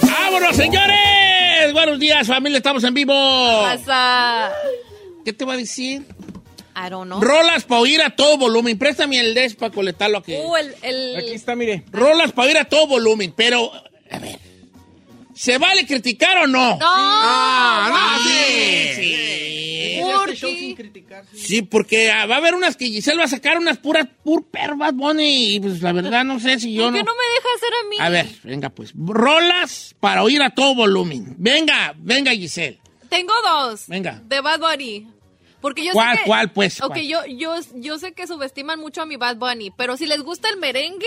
¡Vámonos, señores! Buenos días, familia, estamos en vivo. pasa? ¿Qué te voy a decir? I don't know. Rolas para oír a todo volumen. Préstame el des para coletarlo aquí. Uh, el, el- Aquí está, mire. Rolas para oír a todo volumen, pero, a ver, ¿se vale criticar o no? No, Ah, no, sí, sí. ¿por Sí, porque ah, va a haber unas que Giselle va a sacar unas puras, pur per Bad Bunny, y pues la verdad no sé si yo ¿Por no... qué no me deja hacer a mí? A ver, venga pues, rolas para oír a todo volumen. Venga, venga Giselle. Tengo dos. Venga. De Bad Bunny. Porque yo ¿Cuál, sé que, cuál, pues, Ok, cuál? yo, yo, yo sé que subestiman mucho a mi Bad Bunny, pero si les gusta el merengue...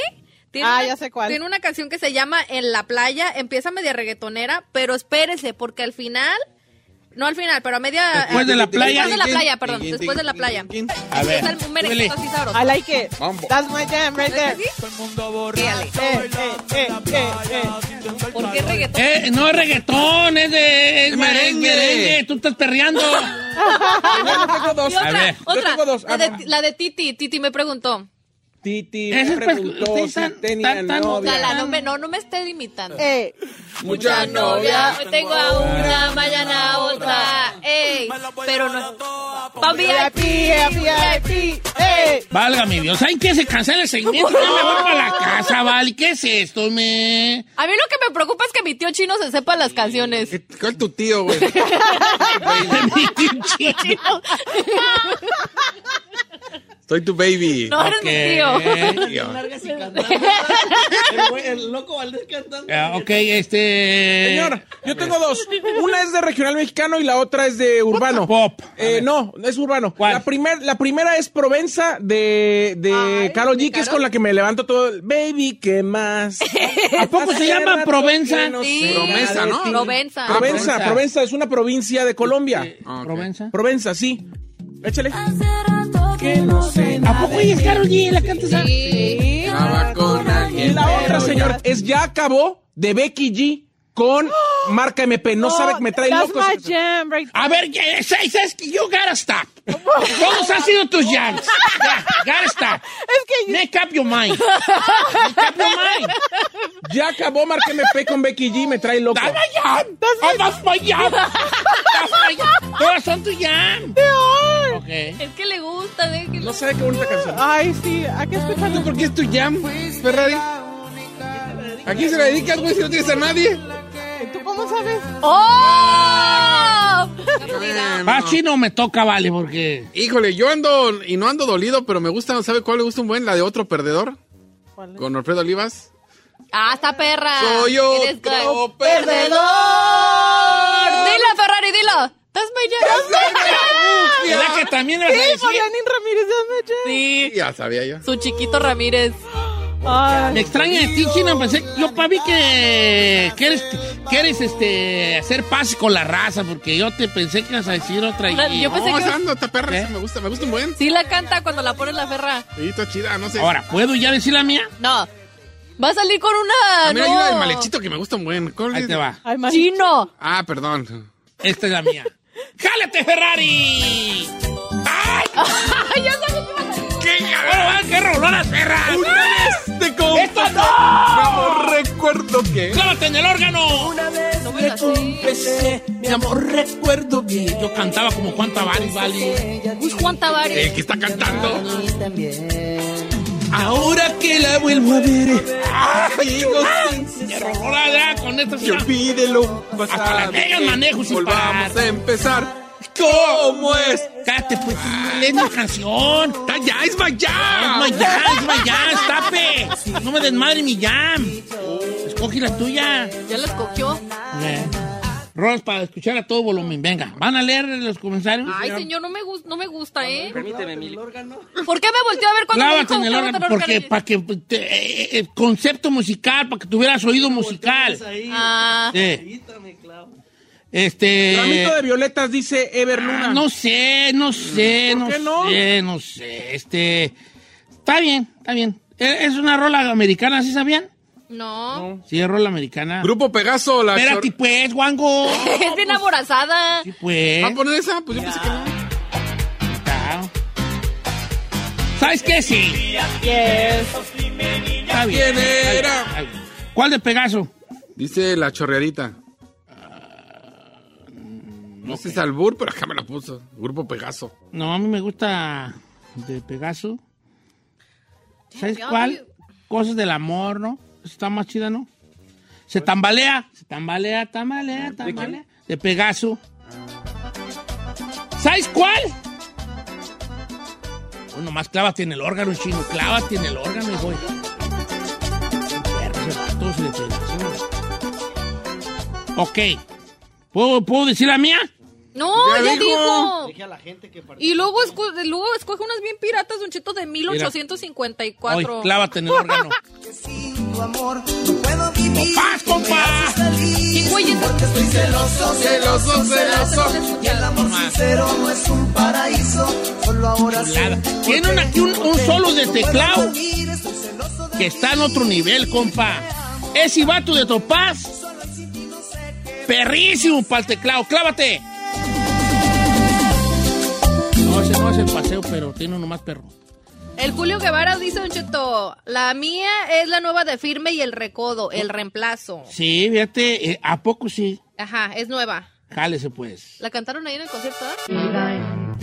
Tiene Ah, una, ya sé cuál. Tiene una canción que se llama En la playa, empieza media reggaetonera, pero espérese, porque al final... No al final, pero a media... Después de la playa. Después de la playa, perdón, después de la playa. A ver, Empieza el- merenguito así sabroso. I like it. That's my jam right there. ¿Sí? Eh, eh, eh, eh, eh. ¿Por qué reggaetón? Eh, no es reggaetón, es de es merengue. merengue. Tú estás perreando. Yo tengo dos. Otra, A ver. la de Titi, Titi me preguntó. Titi Ese me es pues, preguntó si tan- tenía tan- tan- novia. Gala, no me, no, no me esté limitando. Eh, Mucha novia, hoy tengo a una, mañana a otra. Ey, pero no. Pa' VIP, VIP. VIP, eh. Válgame Dios, ¿saben qué? Se cancela el segmento, ya me voy para la casa, ¿vale? ¿Qué es esto, me? A mí lo que me preocupa es que mi tío chino se sepa las canciones. ¿Cuál es tu tío, güey? Soy tu baby. No eres mi tío. el loco Valdés cantando. ok, este... Señor, yo tengo dos. Una es de regional mexicano y la otra es de urbano. Pop. Eh, no, es urbano. ¿Cuál? La, primer, la primera es Provenza de, de Ay, Karol ¿de G, que es con la que me levanto todo. el, Baby, ¿qué más? ¿A poco se llama Provenza? Sí. Provenza, ¿no? Provenza. Provenza, Provenza. Provenza es una provincia de Colombia. ¿Provenza? Provenza, sí. Échale. ¿A poco ella es Karol G? ¿La canta esa? Sí. Y la otra, señor, es Ya acabó de Becky G con marca MP. No sabe que me trae That's loco. my esa- jam right A ver, ¿qué- sabes sabes que you gotta stop. Todos han sido tus jams. Ya, gotta stop. Es que Make up your mind. Make up your mind. Ya acabó marca MP con Becky G, me trae loco. That's my jam. Oh, that's my jam. That's my jam. Todas son tu jam. Ok. Es que le gusta, déjelo. No sabe qué bonita canción. Ay, sí, hay que escucharlo. ¿Por qué es tu jam, Ferrari? ¿A quién se la dedicas, güey, si no tienes a nadie? ¿Tú cómo sabes? ¡Oh! Va, chino me toca, vale, porque... Híjole, yo ando y no ando dolido, pero me gusta, ¿sabe cuál le gusta un buen? La de otro perdedor. ¿Cuál? Con Alfredo Olivas. Ah, está perra. Soy otro perdedor. Dilo, Ferrari, dilo. That's my ¿Verdad que también Sí? Marianín Ramírez. Sí, Ya sabía yo. su chiquito Ramírez. Me extraña de ti, chino. Pensé, yo para mí que quieres, quieres este, hacer paz con la raza, porque yo te pensé que ibas a decir otra. Y- yo pensé No, que- esa está perra, esa me gusta, me gusta un buen. Sí la canta cuando la pone la ferra. Sí, está chida, no sé. Ahora, ¿puedo ya decir la mía? No. Va a salir con una. a mí hay no. una del malechito que me gusta un buen. ¿Cuál Ahí es? te va. ay. Chino. Ah, perdón. Esta es la mía. ¡Jálate, Ferrari! ¡Ay! Ay, ya sabes que va a salir. ¡Qué, qué rolonas, perras! Una vez te confesé. ¡Esto no! Mi amor, recuerdo que. ¡Clávate en el órgano! No me la sé. mi amor, recuerdo bien. Yo cantaba como Juan Tavares, vale. Uy, Juan Tavares. El que está cantando. Ahora que la vuelvo a ver. ¡Qué rola ya con esta Que olvídelo. Hasta Las Vegas manejo sin Volvamos parar. a empezar. ¿Cómo es? Cállate, pues, lee mi canción. ¡Está ya! ¡Es Es my jam, es my jam, tape. No me desmadre mi jam. Escoge la tuya. Ya la escogió. Rolas para escuchar a todo volumen. Venga, ¿van a leer los comentarios? Ay, señor, no me, gus- no me gusta, ¿eh? Permíteme, ¿Por qué me volteó a ver cuando me Clávate dijo en el órgano, porque para que te- eh, eh, concepto musical, para que tuvieras oído musical. Ah, Sí. Este. Ramito de violetas, dice Ever Luna. No sé, no sé, ¿Por no, qué no? sé, no sé. Este. Está bien, está bien. Eh, Es una rola americana, ¿sí sabían? No. Sí, es rola americana. Grupo Pegaso, la Espérate, chor- pues, guango. Es bien aborazada. Sí, pues. ¿Va a poner esa? Pues yo pensé que no. Claro. ¿Sabes qué? Sí. Está bien. ¿Quién era? Está bien. ¿Cuál de Pegaso? Dice la chorreadita. No sé si es albur, pero acá me la puso. Grupo Pegaso. No, a mí me gusta de Pegaso. ¿Sabes cuál? Cosas del amor, ¿no? Está más chida, ¿no? Se tambalea, se tambalea, tambalea, tambalea. De Pegaso. ¿Sabes cuál? Bueno, más clávate en el órgano, chino. Clávate en el órgano, hijo. Ok. ¿Puedo, ¿Puedo decir la mía? No, Ya ya, dijo. dijo. Y luego, esco- luego escoge unas bien piratas, Don Cheto, de Hoy, 1854. clávate en el órgano. ¡Paz, compa! ¿Quién güey es? Celoso, celoso. Chulada. Tiene un- aquí un, un solo de teclado que está en otro nivel, compa. Ese vato de Topaz. Perrísimo para el teclado. ¡Clávate! No, ese no es el paseo, pero tiene uno más perro. El Julio Guevara dice, Don Cheto, la mía es la nueva de Firme y el Recodo, el reemplazo. Sí, fíjate, eh, ¿a poco sí? Ajá, es nueva. Jálese, pues. ¿La cantaron ahí en el concierto? ah?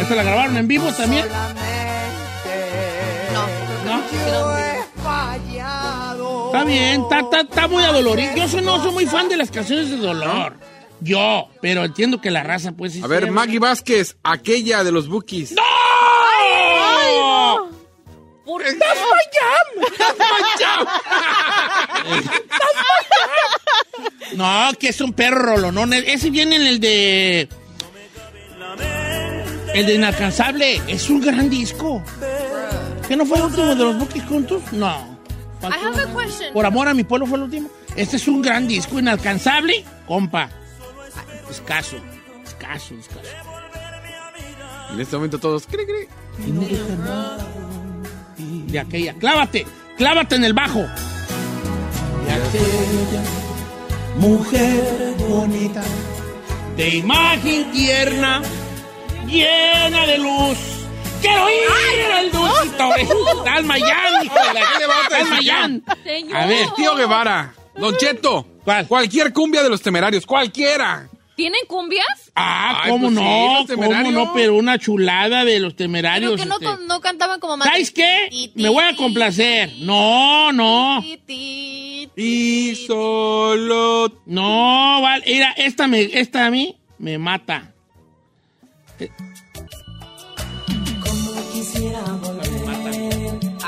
¿Esta la grabaron en vivo también? No, ¿No? no. Está bien, está, está, está muy adolorido. Yo soy, no soy muy fan de las canciones de dolor. Yo, pero entiendo que la raza, pues sí. A ver, Maggie Vázquez, aquella de los Bookies. ¡No! ¿Por ¡That's my jam! No, que es un perro rolonón. Ese viene en el de. El de Inalcanzable. Es un gran disco. ¿Qué no fue el último de los Bookies juntos? No. I have a question. Por amor a mi pueblo fue el último. Este es un gran disco, inalcanzable, compa. Escaso, escaso, escaso. En este momento todos. cri, cri. Y no deja nada De aquella. Clávate, clávate en el bajo. De aquella mujer bonita, de imagen tierna, llena de luz. Quiero ir al dulcito. Alma Yan, hijo de la. A ver, Tío Guevara. Don Cheto. ¿Cuál? Cualquier cumbia de los temerarios. Cualquiera. ¿Tienen cumbias? Ah, Ay, cómo pues sí, no, cómo no, pero una chulada de los temerarios. Pero que no, este. to- no cantaban como más. ¿Sabes qué? Me voy a complacer. No, no, Y solo. no, vale. Mira, esta, me, esta a mí me mata.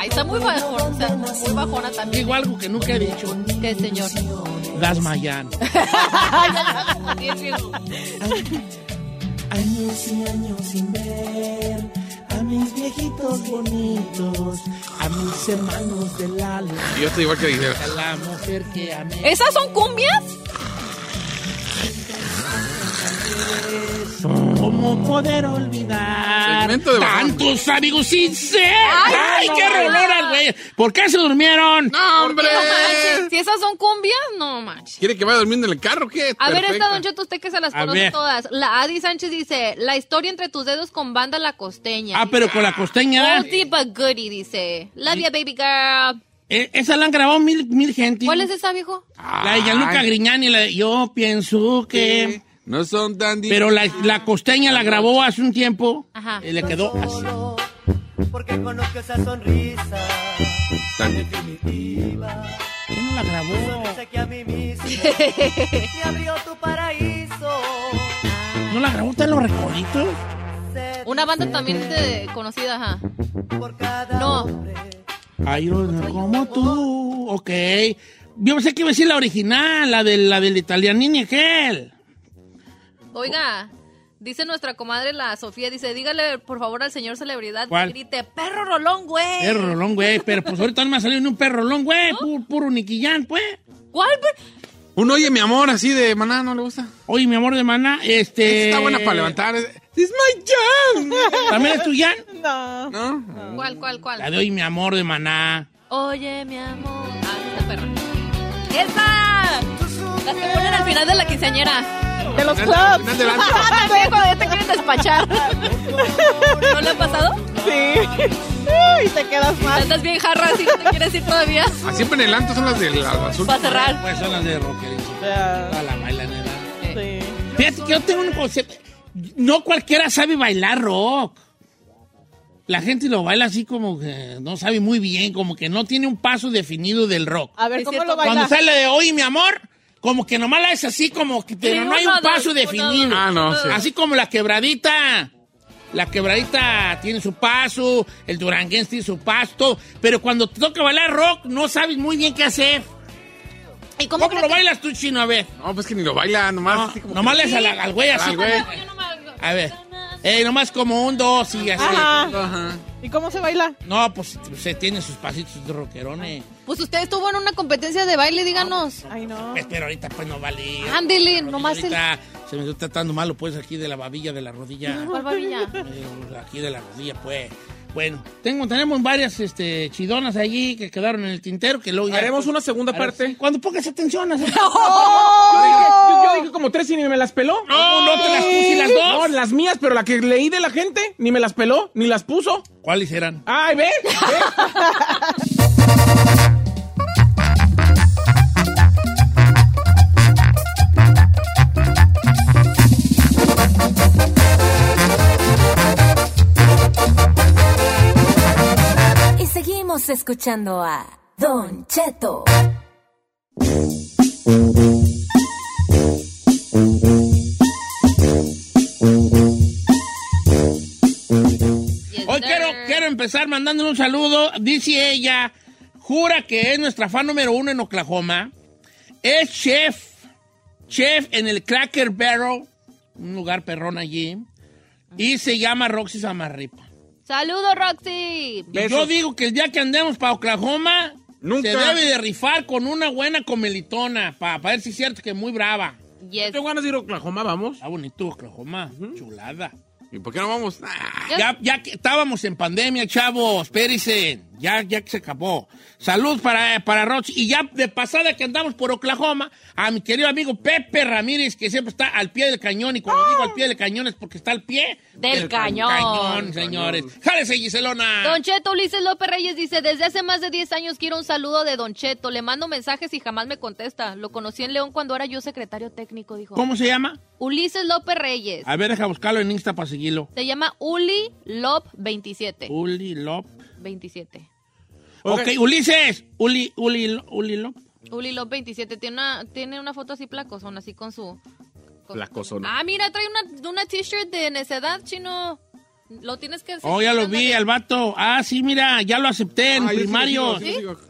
Ay, está muy bajona, o sea, muy bajona también. Digo algo que nunca he dicho. ¿Qué, señor? Das Mayan. Años y años sin ver a mis viejitos bonitos, a mis hermanos del alma. Yo estoy igual que dije. A la mujer que amé. ¿Esas son cumbias? ¿Cómo poder olvidar Segmento de bajón. tantos amigos sin ser? ¡Ay, qué roloras, güey! ¿Por qué se durmieron? ¡No, hombre! No manches, Si esas son cumbias, no manches. ¿Quiere que vaya durmiendo en el carro? ¿Qué? A ver, esta Don Cheto, usted que se las A conoce ver. todas. La Adi Sánchez dice, la historia entre tus dedos con banda La Costeña. Ah, pero con la costeña. Oldie but goodie, dice. Love ya, baby girl. Eh, esa la han grabado mil, mil gente. ¿Cuál es esa, viejo? La de Gianluca Grignani, la de Yo pienso que... No son tan Pero la, la costeña la grabó hace un tiempo Ajá. y le quedó así. Porque conozco esa sonrisa tan definitiva. ¿Quién no la grabó? Sé que a mí mismo me abrió tu paraíso. ¿No la grabó usted en los recoditos? Sé Una banda también de- conocida, ajá. por cada No. Ay, no, como tú. Ok. Yo pensé que iba a decir la original, la, de, la del italianini aquel. Oiga, dice nuestra comadre la Sofía, dice, dígale por favor al señor celebridad ¿Cuál? que grite, perro rolón, güey. Perro rolón, güey. Pero pues ahorita no me ha salido ni un perro rolón, güey. Puro, puro niquillán, pues. ¿Cuál? Un oye, mi amor, así de maná, ¿no le gusta? Oye, mi amor de mana, este... Está buena para levantar. This is my jam. ¿También es tu Jan? No. ¿No? ¿Cuál, cuál, La cuál? de hoy, mi amor de maná. Oye, mi amor. Ah, esta perra. ¡Esa! Las que ponen al final de la quinceañera. De los clubs. Ah, también cuando ya te quieren despachar. ¿No le ha pasado? Sí. y te quedas mal. Andas bien jarra si no te quieres ir todavía. Ah, siempre en el antro son las del azul. Para cerrar. Pues son las de rockerito. Toda la bailan, ¿verdad? Sí. Fíjate que yo tengo un concepto. No cualquiera sabe bailar rock. La gente lo baila así como que no sabe muy bien, como que no tiene un paso definido del rock. A ver, ¿cómo lo Cuando bailas? sale de hoy, mi amor, como que nomás la es así como que, pero no hay un paso definido. Ah, no, sí. Así como la quebradita. La quebradita tiene su paso, el duranguense tiene su paso, todo. Pero cuando te toca bailar rock, no sabes muy bien qué hacer. ¿Y cómo, ¿Cómo, cree lo que- bailas tú, chino? A ver. No, pues que ni lo baila, nomás. No, así como nomás que- le al, al güey así. Al güey. Yo no me- A ver. Eh, nomás como un dos y así. Ajá. Ajá. ¿Y cómo se baila? No, pues se tiene sus pasitos de rockerones. Pues usted estuvo en una competencia de baile, díganos. Ay, no. Pues, pero ahorita pues no vale. Ándele, nomás el- ahorita se me está tratando malo pues aquí de la babilla de la rodilla. ¿Cuál babilla? Eh, aquí de la rodilla pues. Bueno, tengo, tenemos varias este, chidonas allí que quedaron en el tintero que luego ya- Haremos una segunda parte. sí, Cuando pongas atención. así. Yo dije, yo- yo dije como tres y ni me las peló. No, no te las puse las dos. No, las mías, pero la que leí de la gente ni me las peló, ni las puso. ¿Cuáles eran? Ay, ve, ve. Seguimos escuchando a Don Cheto. Hoy quiero, quiero empezar mandándole un saludo. Dice ella, jura que es nuestra fan número uno en Oklahoma. Es chef, chef en el Cracker Barrel, un lugar perrón allí. Y se llama Roxy Samarripa. Saludos, Roxy. Y yo digo que el día que andemos para Oklahoma, Nunca. se debe de rifar con una buena comelitona, para ver si es cierto que es muy brava. Yes. Tengo ganas de ir a Oklahoma, vamos. Está bonito Oklahoma, chulada. ¿Y por qué no vamos? Ah, Ya, ya que estábamos en pandemia, chavos, espérense, ya, ya que se acabó. Salud para, para Roxy. Y ya de pasada que andamos por Oklahoma, a mi querido amigo Pepe Ramírez, que siempre está al pie del cañón. Y cuando digo al pie del cañón es porque está al pie Del cañón. cañón, señores. Jálese, Giselona. Don Cheto Ulises López Reyes dice, desde hace más de 10 años quiero un saludo de Don Cheto. Le mando mensajes y jamás me contesta. Lo conocí en León cuando era yo secretario técnico, dijo. ¿Cómo se llama? Ulises López Reyes. A ver, deja buscarlo en Insta para seguirlo. Se llama Uli Lop 27. Uli Lop. 27. Ok, Ulises. Uli, Uli, Uli Lop. Uli Lop 27. Tiene una, tiene una foto así placosona, así con su... con- Placosona. Ah, mira, trae una, una t-shirt de necedad, chino. Lo tienes que... Oh, ya lo vi, al vato. Ah, sí, mira, ya lo acepté en Ah, yo primario. sigo, sí.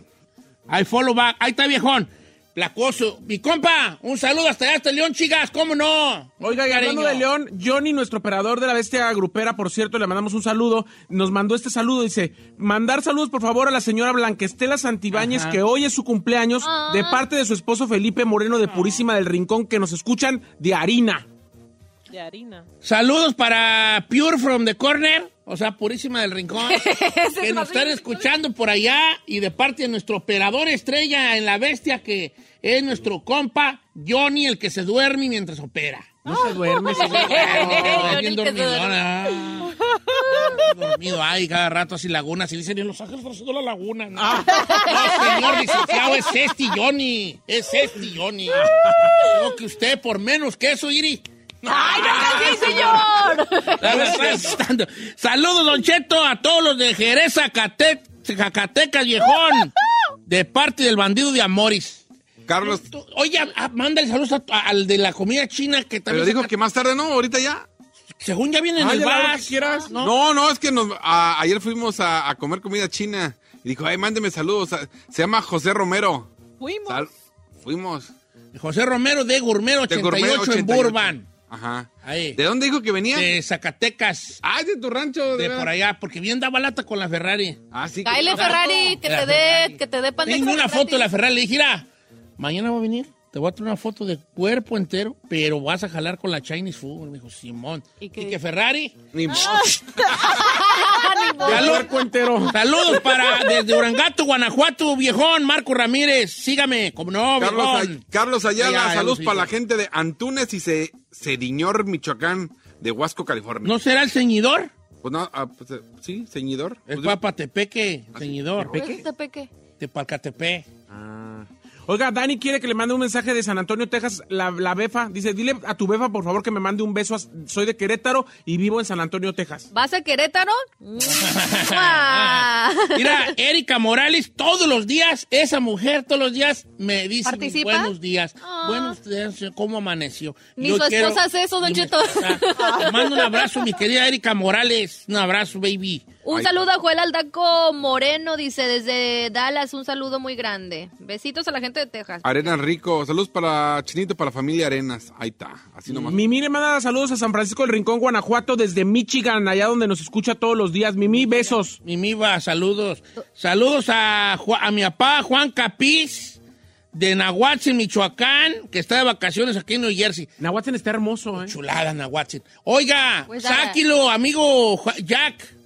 Ahí follow back. Ahí está, viejón. Placoso. Mi compa, un saludo hasta allá, hasta León, chicas. ¿Cómo no? Oiga, y hablando de León, Johnny, nuestro operador de la bestia grupera, por cierto, le mandamos un saludo. Nos mandó este saludo, dice, mandar saludos por favor a la señora Blanquestela Santibáñez, Ajá. que hoy es su cumpleaños, Ah. de parte de su esposo Felipe Moreno de Purísima del Rincón, que nos escuchan de harina. De harina. Saludos para Pure from the Corner, o sea, Purísima del Rincón, que nos están escuchando por allá y de parte de nuestro operador estrella en la bestia, que es nuestro compa Johnny, el que se duerme mientras opera. No se duerme, señor. Claro, Johnny bien se ah. dormido ahí cada rato así lagunas y dicen en Los Ángeles haciendo la laguna. No, No, señor licenciado, es este Johnny, es este Johnny. Creo que usted por menos que eso, Iri. ¡Ay, no seas así, señor! Saludos, Don Cheto, a todos los de Jerez, Zacate- Zacatecas, viejón. De parte del bandido de Amoris. Carlos, Oye, ah, mándale saludos a- a- al de la comida china que pero también. dijo saca- que más tarde, ¿no? Ahorita ya. Según ya viene en Ay, el que quieras. ¿no? No, no, es que nos, a- ayer fuimos a, a comer comida china. Y dijo, ay, mándeme saludos. A- Se llama José Romero. Fuimos. Sal- fuimos. José Romero de Gourmero De 88 Gourmet en 88. Ajá. Ahí. ¿De dónde dijo que venía? De Zacatecas. Ah, de tu rancho. De veras. por allá, porque bien daba lata con la Ferrari. Ah, sí. Cáele, Ferrari, que te dé, que te dé pan de Tengo una foto de la Ferrari. Le dije, mira, mañana va a venir. Te voy a traer una foto de cuerpo entero, pero vas a jalar con la Chinese food. Me dijo, Simón. ¿Y ¿Y qué? que Ferrari? Ni modo. Salud- Cuerpo entero. Saludos para desde Urangato, Guanajuato, viejón, Marco Ramírez. Sígame, como no, Carlos, viejón. Ay- Carlos Ayala, Ya, ya, saludos para la gente de Antunes y Ce- Cediñor, Michoacán, de Huasco, California. ¿No será el ceñidor? Pues no, ah, pues, eh, sí, ceñidor. Es Pues, Papatepeque, ceñidor. ¿Por qué te peque? Tepalcatepe. ah, Oiga, Dani quiere que le mande un mensaje de San Antonio, Texas, la, la befa. Dice, dile a tu befa, por favor, que me mande un beso. Soy de Querétaro y vivo en San Antonio, Texas. ¿Vas a Querétaro? Mira, Erika Morales, todos los días, esa mujer todos los días me dice buenos días. Ah. Buenos días, ¿cómo amaneció? Ni Yo su quiero- esposa hace eso, Don Cheto. Te mando un abrazo, mi querida Erika Morales. Un abrazo, baby. Un Ay. saludo a Joel Aldaco Moreno, dice desde Dallas, un saludo muy grande. Besitos a la gente de Texas. Arenas Rico, saludos para Chinito, para la familia Arenas. Ahí está, así nomás. Mimi le manda saludos a San Francisco del Rincón, Guanajuato, desde Michigan, allá donde nos escucha todos los días. Mimi, besos. Mimiba, saludos. Saludos a, a mi papá, Juan Capiz, de Nahuatl, Michoacán, que está de vacaciones aquí en New Jersey. Nahuatl está hermoso, ¿eh? Chulada, Nahuatl. Oiga, Pues sáquilo, amigo Jack.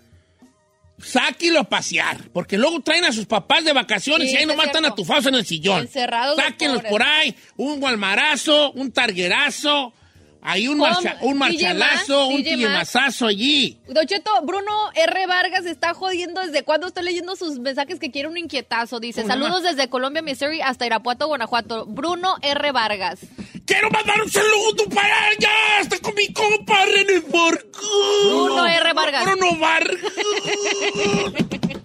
Sáquilo a pasear, porque luego traen a sus papás de vacaciones Sí, y ahí sí nomás es están cierto. atufados en el sillón. Encerrados los Sáquenlos por ahí, un gualmarazo, un targuerazo, hay un, marcha- un marchalazo, un tillemazazo allí. Don Cheto, Bruno R. Vargas está jodiendo desde cuando estoy leyendo sus mensajes que quiere un inquietazo. Dice, ¿Cómo se saludos desde Colombia, Missouri hasta Irapuato, Guanajuato. Bruno R. Vargas. Quiero mandar un saludo para allá, está con mi compa René Vargas. Bruno R. Vargas. Bruno Vargas.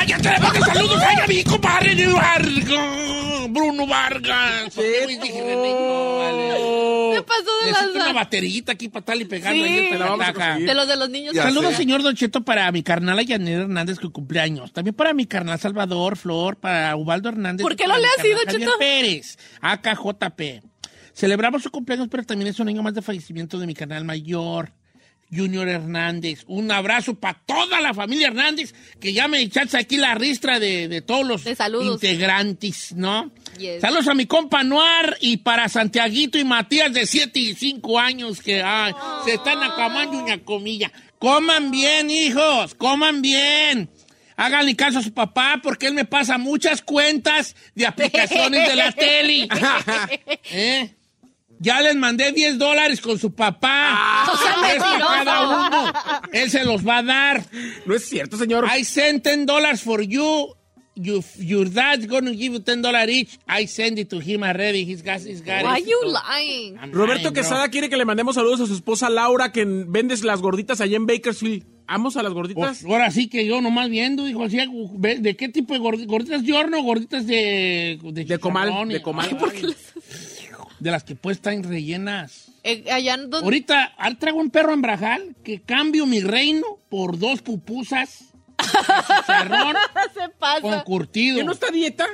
¡Ay, ya te le mando saludos ay, a mi compa René Vargas! Bruno Vargas. ¿Qué pasó de Necesito una las... baterillita aquí para estarle pegando Sí. ahí en Te la vamos a. De los de los niños. Ya Saludos, señor Don Cheto, para mi carnal Yanira Hernández, que cumple años. También para mi carnal Salvador Flor, para Ubaldo Hernández. ¿Por qué y lo le has ido, Cheto? Pérez, AKJP. Celebramos su cumpleaños, pero también es un año más de fallecimiento de mi canal mayor, Junior Hernández. Un abrazo para toda la familia Hernández, que ya me echaste aquí la ristra de, de todos los De integrantes, ¿no? Yes. Saludos a mi compa Noir y para Santiaguito y Matías de 7 y 5 años que ay, se están acabando una comilla. Coman bien, hijos, coman bien. Háganle caso a su papá porque él me pasa muchas cuentas de aplicaciones de la tele. ¿Eh? Ya les mandé 10 dólares con su papá. No seas Es para mentiroso. cada uno. Él se los va a dar. No es cierto, señor. I sent 10 dollars for you. you. Your dad's gonna give you 10 dollars each. I send it to him already. He's got, he's got Why it. you lying? I'm Roberto lying, bro. Quesada quiere que le mandemos saludos a su esposa Laura, que vendes las gorditas allá en Bakersfield. ¿Amos a las gorditas? Pues ahora sí que yo nomás viendo, dijo, así, ve- ¿de qué tipo de gordi- gorditas de horno? Gorditas de... De comal, chicharrón y- de comal. Ay, ¿Por De las que pues están rellenas. Eh, allá en donde... Ahorita ah, traigo un perro en Brajal que cambio mi reino por dos pupusas se pasa. con curtido. ¿Que no está dieta?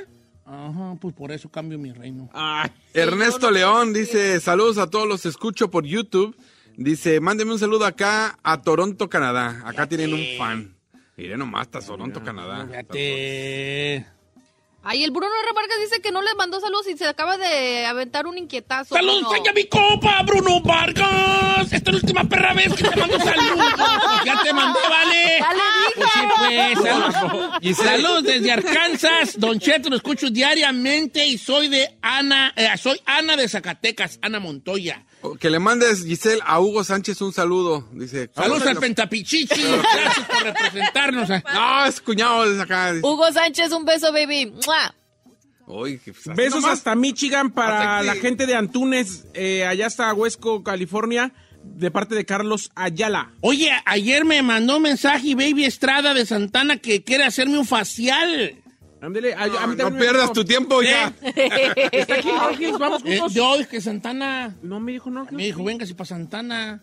Ajá, pues por eso cambio mi reino. Ay, Ernesto León dice, saludos a todos los escucho por YouTube. Dice, mándeme un saludo acá a Toronto, Canadá. Acá tienen un fan. Mire nomás, hasta Toronto, Canadá. Fíjate. Ay, el Bruno R. Vargas dice que no les mandó saludos y se acaba de aventar un inquietazo. ¡Saludos Bruno. a mi copa, Bruno Vargas! Esta es la última perra vez que te mando saludos. Ya te mandé, vale. Ya le Pues sí, pues, saludos. Y Saludos desde Arkansas. Don Cheto, lo escucho diariamente y soy de Ana, eh, soy Ana de Zacatecas, Ana Montoya. Que le mandes, Giselle, a Hugo Sánchez un saludo. Dice. Saludos al Pentapichichi. Gracias por representarnos. eh. No, es cuñado de acá. Hugo Sánchez, un beso, baby. ¡Mua! Que, pues, Besos nomás. hasta Michigan para Hasta la gente de Antunes, eh, allá hasta Huesco, California, de parte de Carlos Ayala. Oye, ayer me mandó un mensaje Baby Estrada de Santana que quiere hacerme un facial. Ándele, a- a mí No, no pierdas tu tiempo ya. Está aquí, Jorge, vamos Eh, juntos. yo, es que Santana. No me dijo, no. que- Me dijo, véngase para Santana.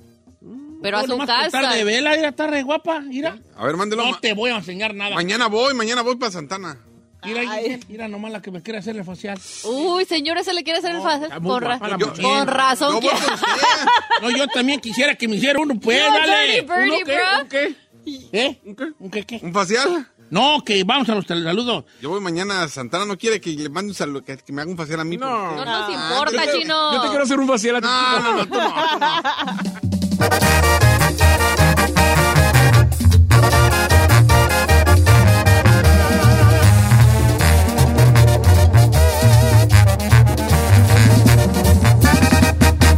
Pero a No, su por estar casa. de vela, mira, está re guapa, mira. A ver, mándelo. No te voy a enseñar nada. Mañana voy, mañana voy para Santana. Mira, mira nomás la que me quiere hacer el facial. Uy, señora, se le quiere hacer el está muy Con, ra- Yo- con razón. Yo. No, yo también quisiera que me hiciera uno, pues, No, dale. birdie, ¿Un qué? bro. ¿Un qué? ¿Eh? ¿Un qué? ¿Un qué, qué? ¿Un facial? No, que vamos a los saludos. Yo voy mañana a Santana. No quiere que le mande un saludo, que, que me haga un facial a mí. No. porque- No nos Ah, importa, yo te- chino. Yo te quiero hacer un facial a ti. No, no, no, tú no, tú no.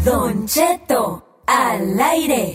Don Cheto, al aire.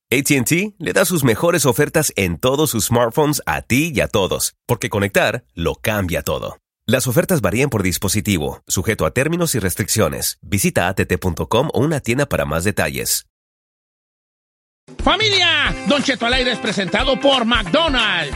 ATT le da sus mejores ofertas en todos sus smartphones a ti y a todos, porque conectar lo cambia todo. Las ofertas varían por dispositivo, sujeto a términos y restricciones. Visita att.com o una tienda para más detalles. ¡Familia! Don Cheto al aire es presentado por McDonald's.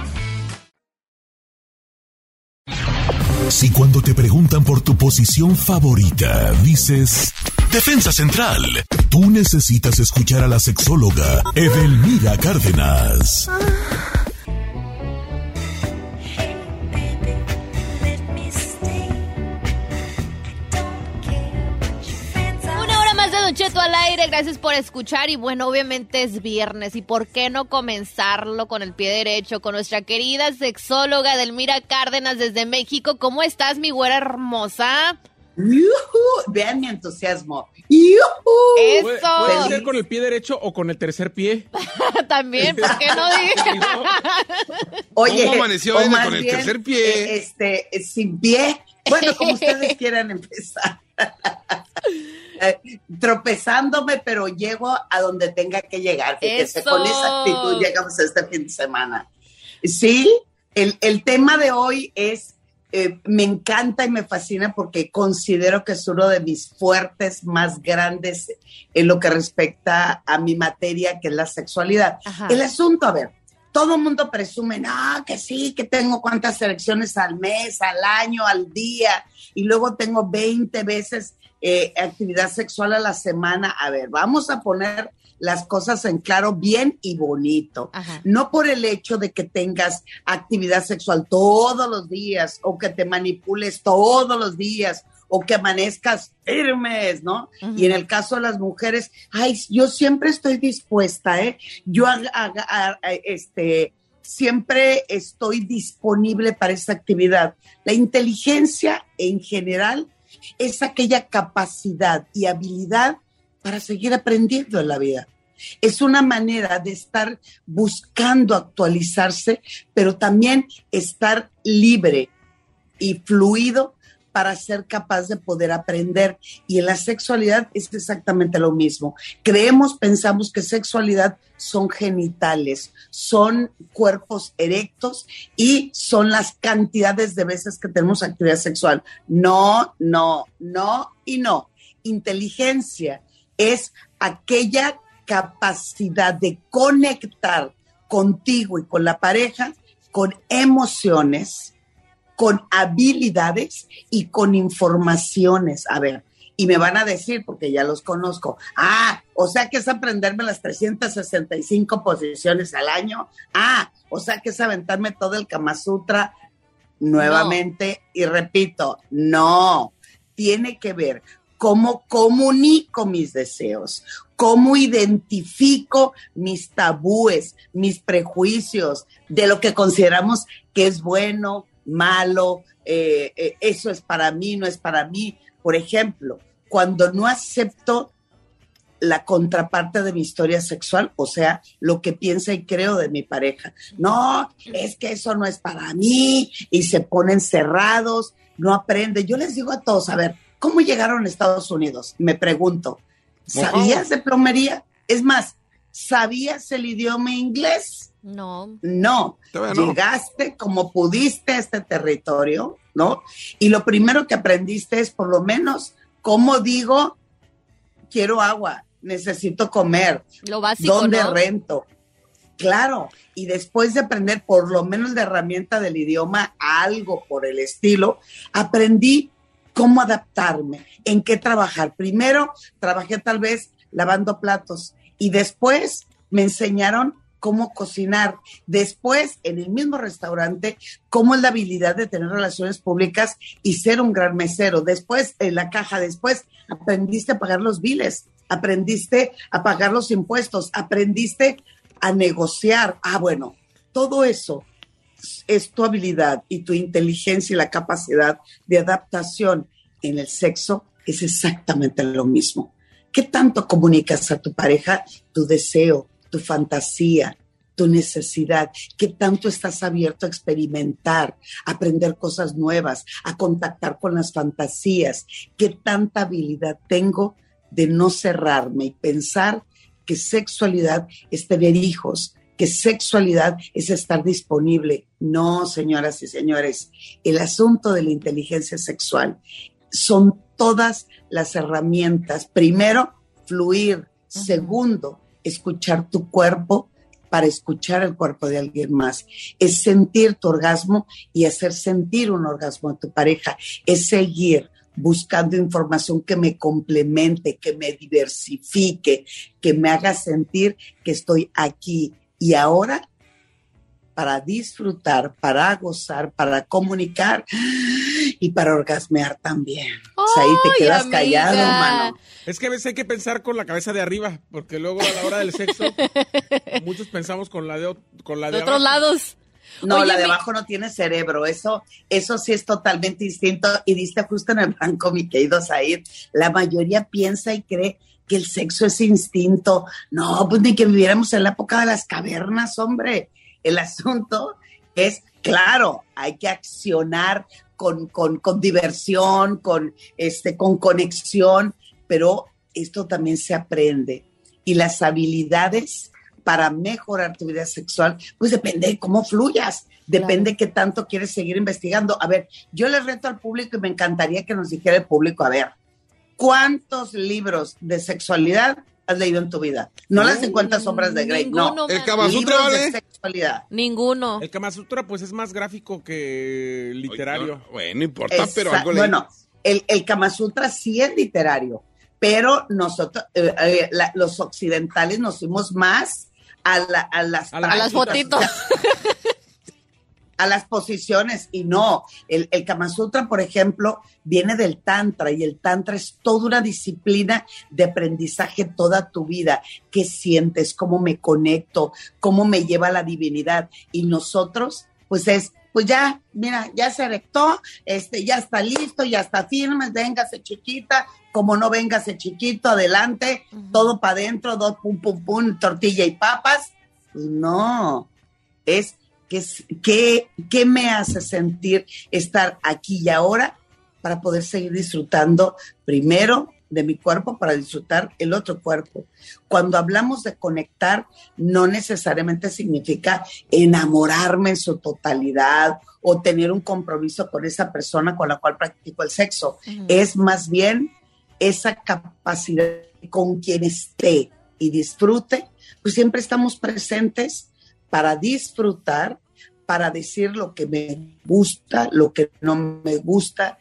Si cuando te preguntan por tu posición favorita, dices Defensa Central, tú necesitas escuchar a la sexóloga Edelmira Cárdenas. Don Cheto al aire, gracias por escuchar y bueno, obviamente es viernes y por qué no comenzarlo con el pie derecho con nuestra querida sexóloga Delmira Cárdenas desde México. ¿Cómo estás, mi güera hermosa? ¡Yujú! Vean mi entusiasmo. ¡Yujú! Puede, ser con el pie derecho o con el tercer pie. también, ¿por qué no dije? Oye, ¿Cómo amaneció o más con el bien, tercer pie? eh, Este, eh, sin pie. Bueno, como ustedes quieran empezar. Eh, tropezándome, pero llego a donde tenga que llegar. Fíjese, con esa actitud llegamos a este fin de semana. Sí, el, el tema de hoy es, eh, me encanta y me fascina porque considero que es uno de mis fuertes más grandes en lo que respecta a mi materia, que es la sexualidad. Ajá. El asunto, a ver, todo el mundo presume, no, que sí, que tengo cuántas elecciones al mes, al año, al día, y luego tengo 20 veces eh, actividad sexual a la semana. A ver, vamos a poner las cosas en claro bien y bonito. Ajá. No por el hecho de que tengas actividad sexual todos los días o que te manipules todos los días o que amanezcas firmes, ¿no? Y en el caso de las mujeres, ay, yo siempre estoy dispuesta, ¿eh? Yo a- este, siempre estoy disponible para esta actividad. La inteligencia en general es aquella capacidad y habilidad para seguir aprendiendo en la vida. Es una manera de estar buscando actualizarse, pero también estar libre y fluido para ser capaz de poder aprender. Y en la sexualidad es exactamente lo mismo. Creemos, pensamos que sexualidad son genitales, son cuerpos erectos y son las cantidades de veces que tenemos actividad sexual. No, no, no y no. Inteligencia es aquella capacidad de conectar contigo y con la pareja con emociones, con habilidades y con informaciones. A ver, y me van a decir, porque ya los conozco, ah, o sea que es aprenderme las 365 posiciones al año, ah, o sea que es aventarme todo el Kama Sutra nuevamente y repito, no, tiene que ver cómo comunico mis deseos, cómo identifico mis tabúes, mis prejuicios de lo que consideramos que es bueno, malo, eh, eh, eso es para mí, no es para mí. Por ejemplo, cuando no acepto la contraparte de mi historia sexual, o sea, lo que piensa y creo de mi pareja. No, es que eso no es para mí y se ponen cerrados, no aprenden. Yo les digo a todos, a ver, ¿cómo llegaron a Estados Unidos? Me pregunto, ¿sabías de plomería? Es más, ¿sabías el idioma inglés? No. No, llegaste como pudiste a este territorio, ¿no? Y lo primero que aprendiste es por lo menos cómo digo, quiero agua, necesito comer, lo básico, dónde ¿no? rento. Claro, y después de aprender por lo menos la herramienta del idioma, algo por el estilo, aprendí cómo adaptarme, en qué trabajar. Primero trabajé tal vez lavando platos y después me enseñaron cómo cocinar. Después, en el mismo restaurante, cómo es la habilidad de tener relaciones públicas y ser un gran mesero. Después, en la caja, después aprendiste a pagar los biles, aprendiste a pagar los impuestos, aprendiste a negociar. Ah, bueno, todo eso es tu habilidad y tu inteligencia y la capacidad de adaptación en el sexo es exactamente lo mismo. ¿Qué tanto comunicas a tu pareja tu deseo, tu fantasía, tu necesidad, qué tanto estás abierto a experimentar, a aprender cosas nuevas, a contactar con las fantasías, qué tanta habilidad tengo de no cerrarme y pensar que sexualidad es tener hijos, que sexualidad es estar disponible. No, señoras y señores, el asunto de la inteligencia sexual son todas las herramientas. Primero, fluir. Segundo, escuchar tu cuerpo para escuchar el cuerpo de alguien más. Es sentir tu orgasmo y hacer sentir un orgasmo a tu pareja. Es seguir buscando información que me complemente, que me diversifique, que me haga sentir que estoy aquí y ahora para disfrutar, para gozar, para comunicar y para orgasmear también. o sea, ahí te ¡Ay, quedas amiga! callado, mano. Es que a veces hay que pensar con la cabeza de arriba, porque luego a la hora del sexo, muchos pensamos con la de, con la de, De otros abajo. lados. No, Oye, la de mi- abajo no tiene cerebro, eso, eso sí es totalmente distinto y diste justo en el blanco, mi querido Said. La mayoría piensa y cree que el sexo es instinto. No, pues ni que viviéramos en la época de las cavernas, hombre. El asunto es, claro, hay que accionar con, con, con diversión, con, este, con conexión, pero esto también se aprende. Y las habilidades para mejorar tu vida sexual, pues depende de cómo fluyas, depende de qué tanto quieres seguir investigando. A ver, yo le reto al público y me encantaría que nos dijera el público, a ver, ¿cuántos libros de sexualidad has leído en tu vida? No las 50 sombras de Grey, no. Ninguno, El man. Kama Sutra, de ¿vale? sexualidad. Ninguno. El Kama Sutra, pues es más gráfico que literario. No, bueno, no importa, pero Esa- algo leí. bueno, el, el Kama Sutra sí es literario, pero nosotros, eh, eh, la- los occidentales nos fuimos más a, la- a las A la- A las fotitos. a las posiciones y no. El, el Kama Sutra, por ejemplo, viene del Tantra y el Tantra es toda una disciplina de aprendizaje toda tu vida. ¿Qué sientes? ¿Cómo me conecto? ¿Cómo me lleva a la divinidad? Y nosotros, pues es, pues ya, mira, ya se erectó, este, ya está listo, ya está firme, véngase chiquita, como no véngase chiquito, adelante, todo para adentro, dos pum pum pum, tortilla y papas. Pues no, es ¿Qué, es- qué, qué me hace sentir estar aquí y ahora para poder seguir disfrutando primero de mi cuerpo para disfrutar el otro cuerpo. Cuando hablamos de conectar, no necesariamente significa enamorarme en su totalidad o tener un compromiso con esa persona con la cual practico el sexo. Es más bien esa capacidad con quien esté y disfrute, pues siempre estamos presentes para disfrutar, para decir lo que me gusta, lo que no me gusta,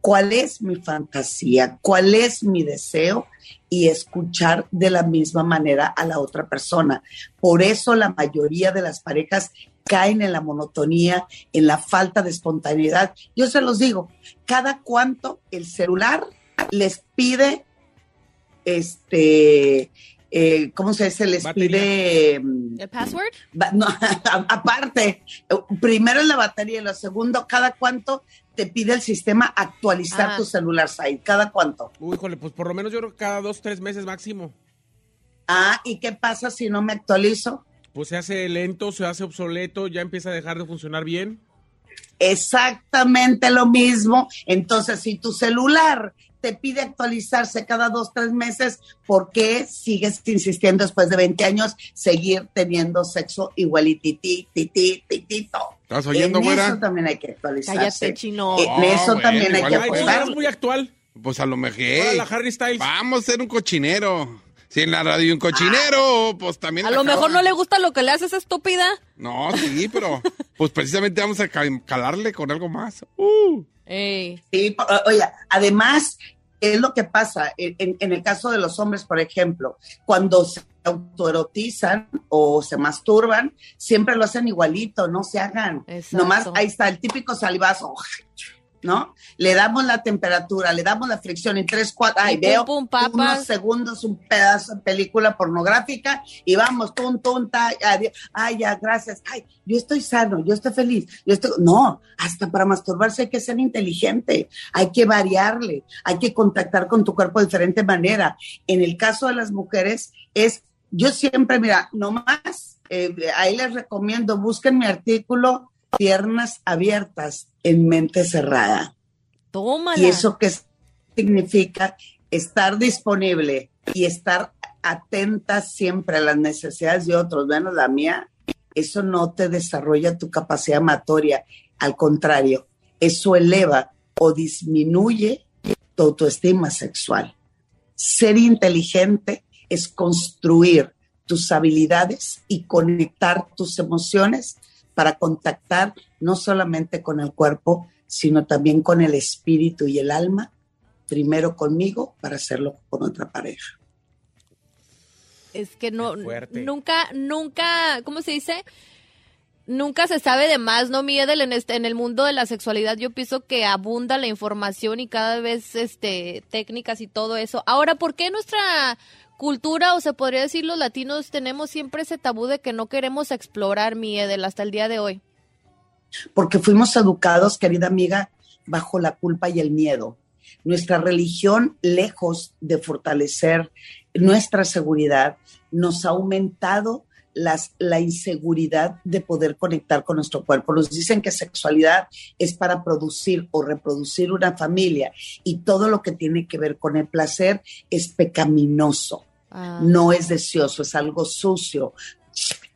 cuál es mi fantasía, cuál es mi deseo y escuchar de la misma manera a la otra persona. Por eso la mayoría de las parejas caen en la monotonía, en la falta de espontaneidad. Yo se los digo, cada cuanto el celular les pide este eh, ¿cómo se dice? Les pide... ¿El password? No, aparte, primero en la batería y lo segundo, ¿cada cuánto te pide el sistema actualizar Ah. tu celular, Said? ¿Cada cuánto? Uy, híjole, pues por lo menos yo creo que cada dos, tres meses máximo. Ah, ¿y qué pasa si no me actualizo? Pues se hace lento, se hace obsoleto, ya empieza a dejar de funcionar bien. Exactamente lo mismo. Entonces, si tu celular te pide actualizarse cada dos, tres meses, ¿por qué sigues insistiendo después de 20 años seguir teniendo sexo igualititi, titi, titito? ¿Estás oyendo, en güera? eso también hay que actualizarse. Cállate, chino. En eso también hay que es muy actual. Pues a lo mejor. Hola, la Harry Styles. Vamos a ser un cochinero. Si en la radio hay un cochinero, pues también. A lo mejor no le gusta lo que le haces, estúpida. No, sí, pero pues precisamente vamos a ca- calarle con algo más. Uh. Ey. Sí, oye, además, es lo que pasa en el caso de los hombres, por ejemplo, cuando se autoerotizan o se masturban, siempre lo hacen igualito, no se hagan. Exacto. Nomás ahí está el típico salivazo, ¿no? Le damos la temperatura, le damos la fricción y tres, cuatro, ay, veo pum, papas. unos segundos, un pedazo de película pornográfica y vamos, tum, tum, ta, adiós. ay, ya, gracias, ay, yo estoy sano, yo estoy feliz, yo estoy, no, hasta para masturbarse hay que ser inteligente, hay que variarle, hay que contactar con tu cuerpo de diferente manera. En el caso de las mujeres es, yo siempre, mira, nomás, eh, ahí les recomiendo, busquen mi artículo, piernas abiertas en mente cerrada. Tómala. ¿Y eso qué significa? Estar disponible y estar atenta siempre a las necesidades de otros, menos la mía. Eso no te desarrolla tu capacidad amatoria. Al contrario, eso eleva o disminuye tu autoestima sexual. Ser inteligente es construir tus habilidades y conectar tus emociones para contactar no solamente con el cuerpo, sino también con el espíritu y el alma, primero conmigo para hacerlo con otra pareja. Es que no, nunca, nunca, ¿cómo se dice? Nunca se sabe de más, ¿no, Miedel? En, este, en el mundo de la sexualidad yo pienso que abunda la información y cada vez este, técnicas y todo eso. Ahora, ¿por qué nuestra cultura, o se podría decir los latinos, tenemos siempre ese tabú de que no queremos explorar, Miedel, hasta el día de hoy? Porque fuimos educados, querida amiga, bajo la culpa y el miedo. Nuestra religión, lejos de fortalecer nuestra seguridad, nos ha aumentado las, la inseguridad de poder conectar con nuestro cuerpo. Nos dicen que sexualidad es para producir o reproducir una familia y todo lo que tiene que ver con el placer es pecaminoso, Ah. no es deseoso, es algo sucio.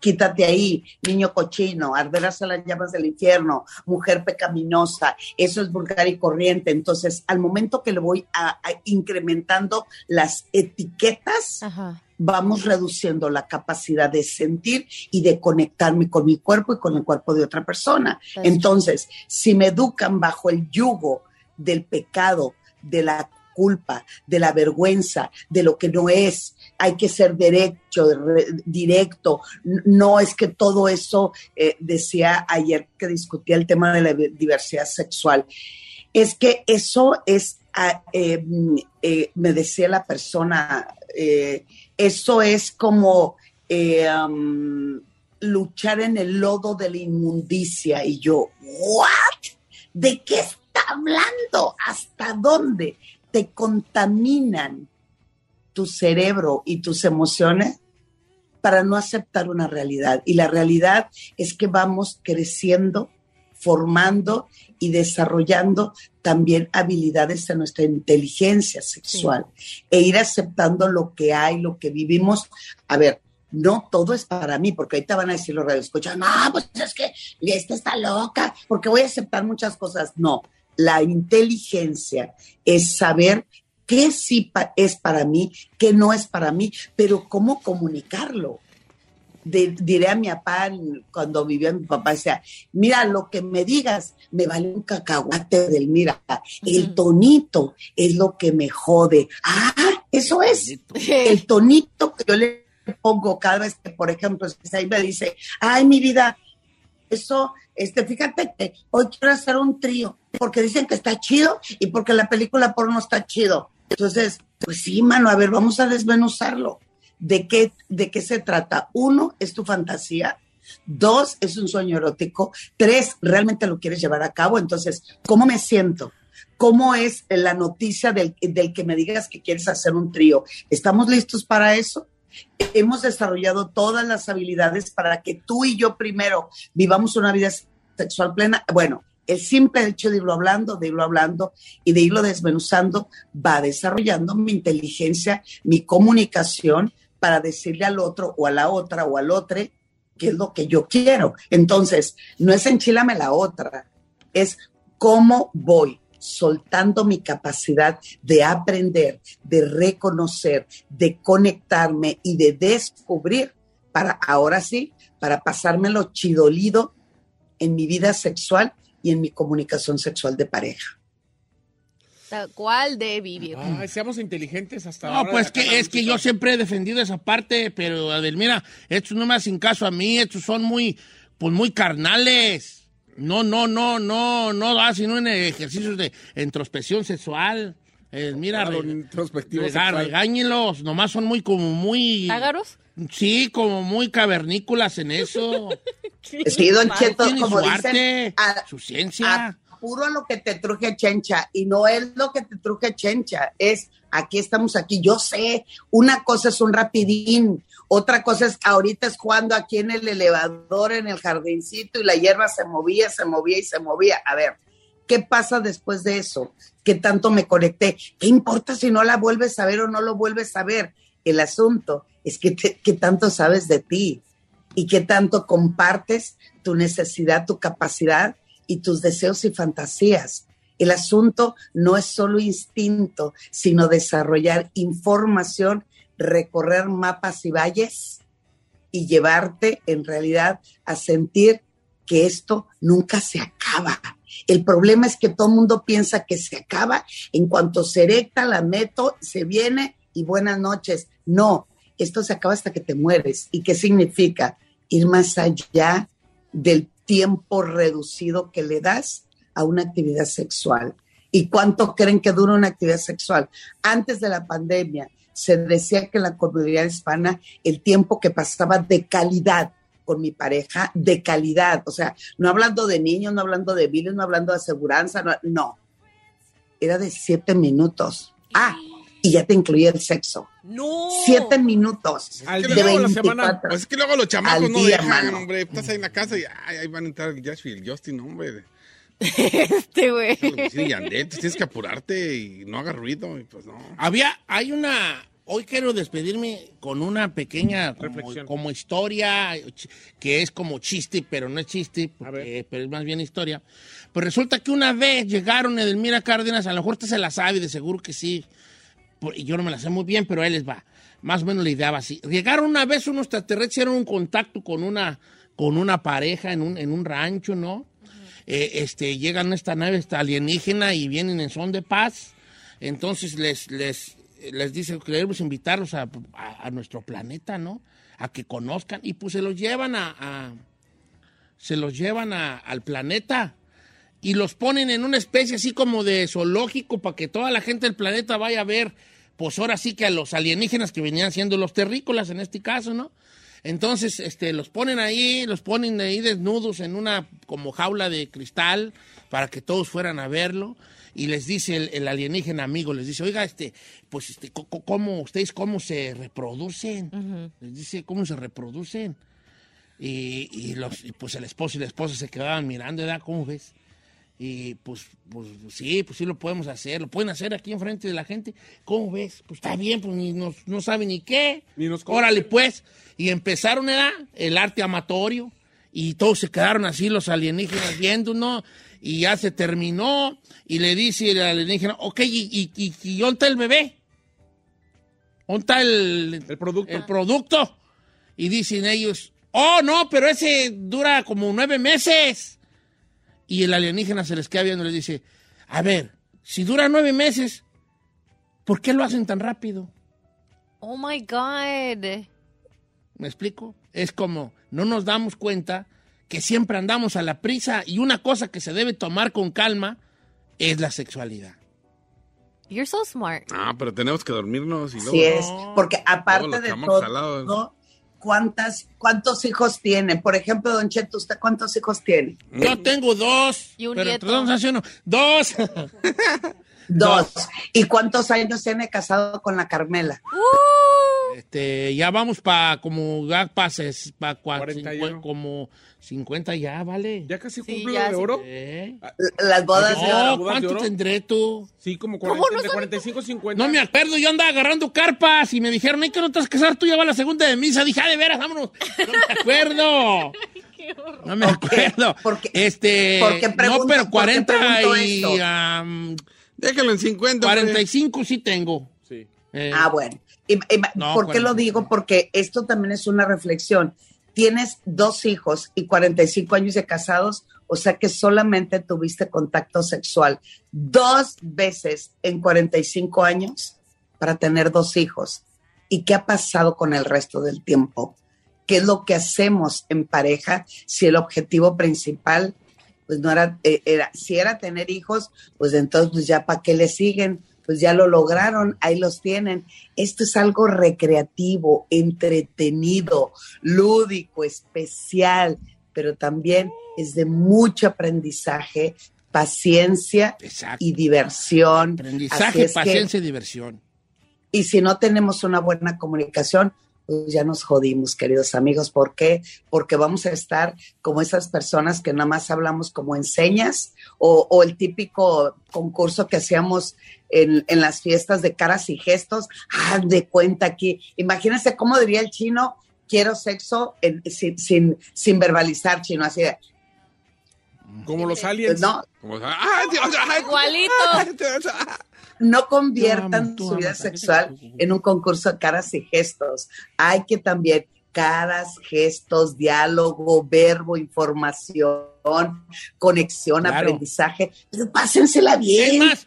Quítate ahí, niño cochino, arderás a las llamas del infierno, mujer pecaminosa, eso es vulgar y corriente. Entonces, al momento que le voy a, a incrementando las etiquetas, Ajá. vamos reduciendo la capacidad de sentir y de conectarme con mi cuerpo y con el cuerpo de otra persona. Entonces, si me educan bajo el yugo del pecado, de la culpa, de la vergüenza, de lo que no es, hay que ser derecho, re- directo. No es que todo eso, eh, decía ayer que discutía el tema de la diversidad sexual, es que eso es, ah, eh, mm, eh, me decía la persona, eso es como luchar en el lodo de la inmundicia. Y yo, ¿what? ¿De qué está hablando? ¿Hasta dónde? Te contaminan tu cerebro y tus emociones para no aceptar una realidad. Y la realidad es que vamos creciendo formando y desarrollando también habilidades de nuestra inteligencia sexual e ir aceptando lo que hay, lo que vivimos. A ver, no todo es para mí, porque ahorita van a decir los radioescuchas, no, pues es que esta está loca, porque voy a aceptar muchas cosas. No, la inteligencia es saber qué sí pa- es para mí, qué no es para mí, pero cómo comunicarlo. De- diré a mi papá cuando vivía mi papá, decía, mira, lo que me digas me vale un cacahuate del mira, el tonito es lo que me jode. Ah, eso es. El tonito que yo le pongo cada vez que, por ejemplo, ahí me dice, ay, mi vida, eso, este, fíjate que hoy quiero hacer un trío, porque dicen que está chido y porque la película porno está chido. Entonces, pues sí, mano, a ver, vamos a desmenuzarlo. ¿De qué, ¿De qué se trata? Uno, es tu fantasía. Dos, es un sueño erótico. Tres, realmente lo quieres llevar a cabo. Entonces, ¿cómo me siento? ¿Cómo es la noticia del, del que me digas que quieres hacer un trío? ¿Estamos listos para eso? Hemos desarrollado todas las habilidades para que tú y yo primero vivamos una vida sexual plena. Bueno, el simple hecho de irlo hablando, de irlo hablando y de irlo desmenuzando va desarrollando mi inteligencia, mi comunicación para decirle al otro o a la otra o al otro qué es lo que yo quiero. Entonces, no es enchilame la otra, es cómo voy soltando mi capacidad de aprender, de reconocer, de conectarme y de descubrir para ahora sí, para pasármelo chidolido en mi vida sexual y en mi comunicación sexual de pareja. Tal cual de vivir. Ay, seamos inteligentes hasta No, ahora. pues que es que yo siempre he defendido esa parte, pero Adelmira, estos no me hacen caso a mí, estos son muy, pues muy carnales. No, no, no, no, no hacen un ejercicio de introspección sexual. Edelmira, Claro, re- regáñenlos, nomás son muy como muy... ¿Ágaros? Sí, como muy cavernícolas en eso. Sí, don Cheto, como su dicen, arte, a- su ciencia. Puro a lo que te truje chencha y no es lo que te truje chencha, es aquí estamos aquí. Yo sé, una cosa es un rapidín, otra cosa es ahorita es jugando aquí en el elevador, en el jardincito y la hierba se movía, se movía y se movía. A ver, ¿qué pasa después de eso? ¿Qué tanto me conecté? ¿Qué importa si no la vuelves a ver o no lo vuelves a ver? El asunto es que te- tanto sabes de ti y qué tanto compartes tu necesidad, tu capacidad y tus deseos y fantasías. El asunto no es solo instinto, sino desarrollar información, recorrer mapas y valles y llevarte en realidad a sentir que esto nunca se acaba. El problema es que todo el mundo piensa que se acaba en cuanto se erecta, la meto, se viene y buenas noches. No, esto se acaba hasta que te mueres. ¿Y qué significa? Ir más allá del tiempo reducido que le das a una actividad sexual. ¿Y cuánto creen que dura una actividad sexual? Antes de la pandemia se decía que en la comunidad hispana el tiempo que pasaba de calidad con mi pareja, de calidad, o sea, no hablando de niños, no hablando de biles, no hablando de aseguranza, no, no. era de siete minutos. Ah, y ya te incluía el sexo. No. Siete minutos Al de día, luego la 24. Pues es que luego los chamacos Al no día, dejan, mano. hombre. Estás ahí en la casa y ay, ahí van a entrar el Josh y el Justin, hombre. Este, güey. Sí, Yandel, tienes que apurarte y no hagas ruido. Y pues no. Había, hay una, hoy quiero despedirme con una pequeña como, Reflexión. como historia que es como chiste, pero no es chiste, porque- pero es más bien historia. Pues resulta que una vez llegaron Edelmira Cárdenas, a lo mejor usted se la sabe, de seguro que sí. Y yo no me la sé muy bien, pero ahí les va. Más o menos la idea va así. Llegaron una vez unos extraterrestres, hicieron un contacto con una, con una pareja en un, en un rancho, ¿no? Eh, este, llegan a esta nave esta alienígena y vienen en son de paz. Entonces les, les, les dice que queremos invitarlos a, a- a nuestro planeta, ¿no? A que conozcan. Y pues se los llevan a, a- se los llevan a- al planeta y los ponen en una especie así como de zoológico para que toda la gente del planeta vaya a ver, pues ahora sí que a los alienígenas que venían siendo los terrícolas en este caso, ¿no? Entonces, este, los ponen ahí, los ponen ahí desnudos en una como jaula de cristal para que todos fueran a verlo. Y les dice el, el alienígena amigo, les dice, oiga, este, pues, este, ¿cómo, ustedes cómo se reproducen? Les dice, ¿cómo se reproducen? Y, y los, y pues el esposo y la esposa se quedaban mirando, ¿verdad? ¿Cómo ves? Y pues, pues sí, pues sí lo podemos hacer, lo pueden hacer aquí enfrente de la gente. ¿Cómo ves? Pues está bien, pues ni nos, no sabe ni qué. Ni nos Órale, pues. Y empezaron, ¿verdad? El arte amatorio. Y todos se quedaron así, los alienígenas viendo, ¿no? Y ya se terminó. Y le dice el alienígena, ok, ¿y, y, y, y dónde está el bebé? ¿Dónde está el, El producto. el producto? Y dicen ellos, oh, no, pero ese dura como nueve meses. Y el alienígena se les queda viendo y les dice, a ver, si dura nueve meses, ¿por qué lo hacen tan rápido? Oh my God. ¿Me explico? Es como, no nos damos cuenta que siempre andamos a la prisa y una cosa que se debe tomar con calma es la sexualidad. You're so smart. Ah, pero tenemos que dormirnos y luego. Así es, porque aparte de todo, ¿cuántas, ¿cuántos hijos tienen? Por ejemplo, Don Cheto, ¿usted cuántos hijos tiene? Yo tengo dos. Y un pero nieto. ¿entre dónde nació uno? Dos. Dos. ¿Y cuántos años tiene casado con la Carmela? Este, ya vamos para como ya pases para 41. como 50 ya, ¿vale? Ya casi Sí, cumple ya, de sí. oro. ¿Eh? Las bodas de No, oro. bodas de ¿cuánto oro? tendré tú? Sí, como ¿Cómo 40, no de sabe? 45, 50. No me acuerdo, yo andaba agarrando carpas y me dijeron, ¿y que no te vas a casar? Tú ya vas a la segunda de misa. Dije, ah, de veras, vámonos. No me acuerdo. No me acuerdo. ¿Por qué? Este, ¿Por qué no, pregunto- pero por qué 40 pregunto y am, Déjalo en 50. hombre. 45 sí tengo. Sí. Eh, Ah, bueno. No, ¿Por qué lo 45. digo? Porque esto también es una reflexión. Tienes dos hijos y 45 años de casados, o sea que solamente tuviste contacto sexual dos veces en 45 años para tener dos hijos. ¿Y qué ha pasado con el resto del tiempo? ¿Qué es lo que hacemos en pareja si el objetivo principal, pues no era, eh, era si era tener hijos, pues entonces pues ya para qué le siguen? Pues ya lo lograron, ahí los tienen. Esto es algo recreativo, entretenido, lúdico, especial, pero también es de mucho aprendizaje, paciencia Exacto. y diversión. Aprendizaje, que- paciencia y diversión. y si no tenemos una buena comunicación, pues ya nos jodimos, queridos amigos. ¿Por qué? Porque vamos a estar como esas personas que nada más hablamos como enseñas o, o el típico concurso que hacíamos en, en las fiestas de caras y gestos. Haz de cuenta aquí. Imagínense cómo diría el chino, quiero sexo en- sin, sin, sin verbalizar chino, así de, Como los aliens. no, Como, ¡Ay, Dios! ay, Igualito. ay, Dios, ah. No conviertan su vida sexual en un concurso de caras y gestos. Hay que también caras, gestos, diálogo, verbo, información, conexión, Claro. aprendizaje. Pero pásensela bien. Es más,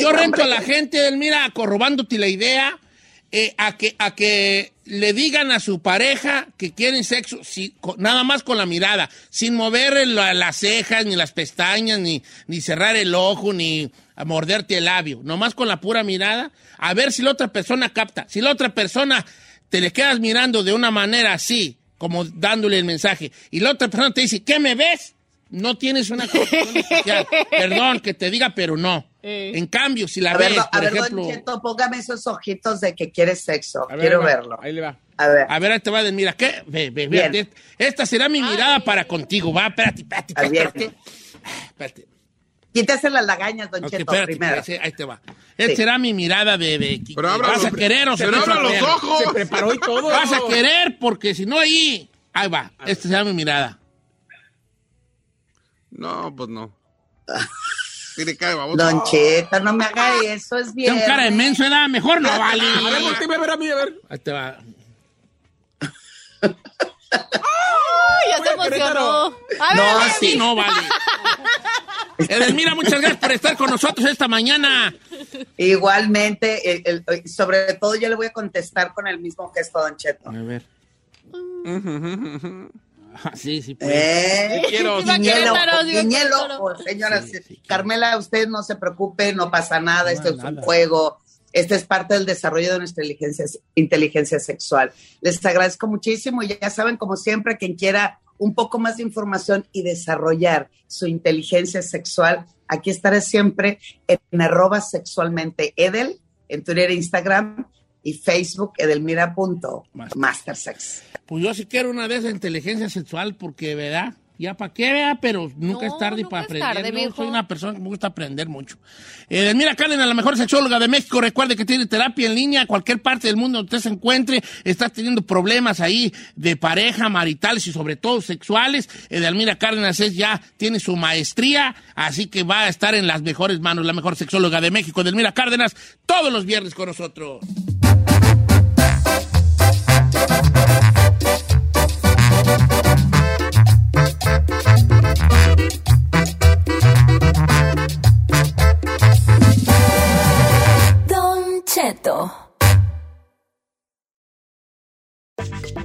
yo, rento a la gente, mira, corrobándote la idea, eh, a, que, a que le digan a su pareja que quieren sexo, si- co- nada más con la mirada, sin mover la- las cejas, ni las pestañas, ni, ni cerrar el ojo, ni a morderte el labio, nomás con la pura mirada, a ver si la otra persona capta. Si la otra persona te le quedas mirando de una manera así, como dándole el mensaje, y la otra persona te dice, ¿qué me ves? No tienes una conexión especial. Perdón que te diga, pero no. En cambio, si la A ver, ves, a por ver, ejemplo. Don Cheto, póngame esos ojitos de que quieres sexo. A ver, Quiero va, verlo. Ahí le va. A ver. A ver, ahí te va a decir, mira, ¿qué? Ve, ve, Bien. ve, Esta será mi mirada para contigo, va, espérate, espérate, espérate. Espérate, Quítese las lagañas, Don Cheto, espérate, primero. ahí te va. Esta Sí. será mi mirada de, de- Pero abra ¿Vas a los- querer o se pero abra los ojos. Se preparó y todo. Vas a querer porque si no ahí, ahí va. Esta será mi mirada. No, pues no. Tiene cara de baboso. Don Cheto, no me haga eso, es bien. Tengo cara de menso, ¿verdad? Mejor no vale. A ver, volteame a ver a mí, a ver. Ahí te va. Ay, ya se emocionó. A No, a ver. Sí, no vale. Edelmira, muchas gracias por estar con nosotros esta mañana. Igualmente, el- el- sobre todo yo le voy a contestar con el mismo gesto, Don Cheto. A ver. Ah, Sí, sí, pues. ¿Eh? quiero. Viva Guiñe el Querétaro, ojo, viva guiñe el Querétaro. ojo, señoras. Sí, sí. Carmela, usted no se preocupe, no pasa nada, esto es un juego. Este es parte del desarrollo de nuestra inteligencia, inteligencia sexual. Les agradezco muchísimo y ya saben, como siempre, quien quiera un poco más de información y desarrollar su inteligencia sexual, aquí estaré siempre en arroba sexualmente Edel, en Twitter e Instagram, y Facebook edelmira.mastersex. Pues yo sí quiero una de inteligencia sexual porque, ¿verdad? Ya para qué vea, pero nunca es tarde para aprender. tarde, soy una persona que me gusta aprender mucho. Eh, mira, Cárdenas, la mejor sexóloga de México. Recuerde que tiene terapia en línea a cualquier parte del mundo donde usted se encuentre. Está teniendo problemas ahí de pareja, maritales y sobre todo sexuales. Edelmira Cárdenas es ya, tiene su maestría, así que va a estar en las mejores manos, la mejor sexóloga de México. Edelmira Cárdenas, todos los viernes con nosotros.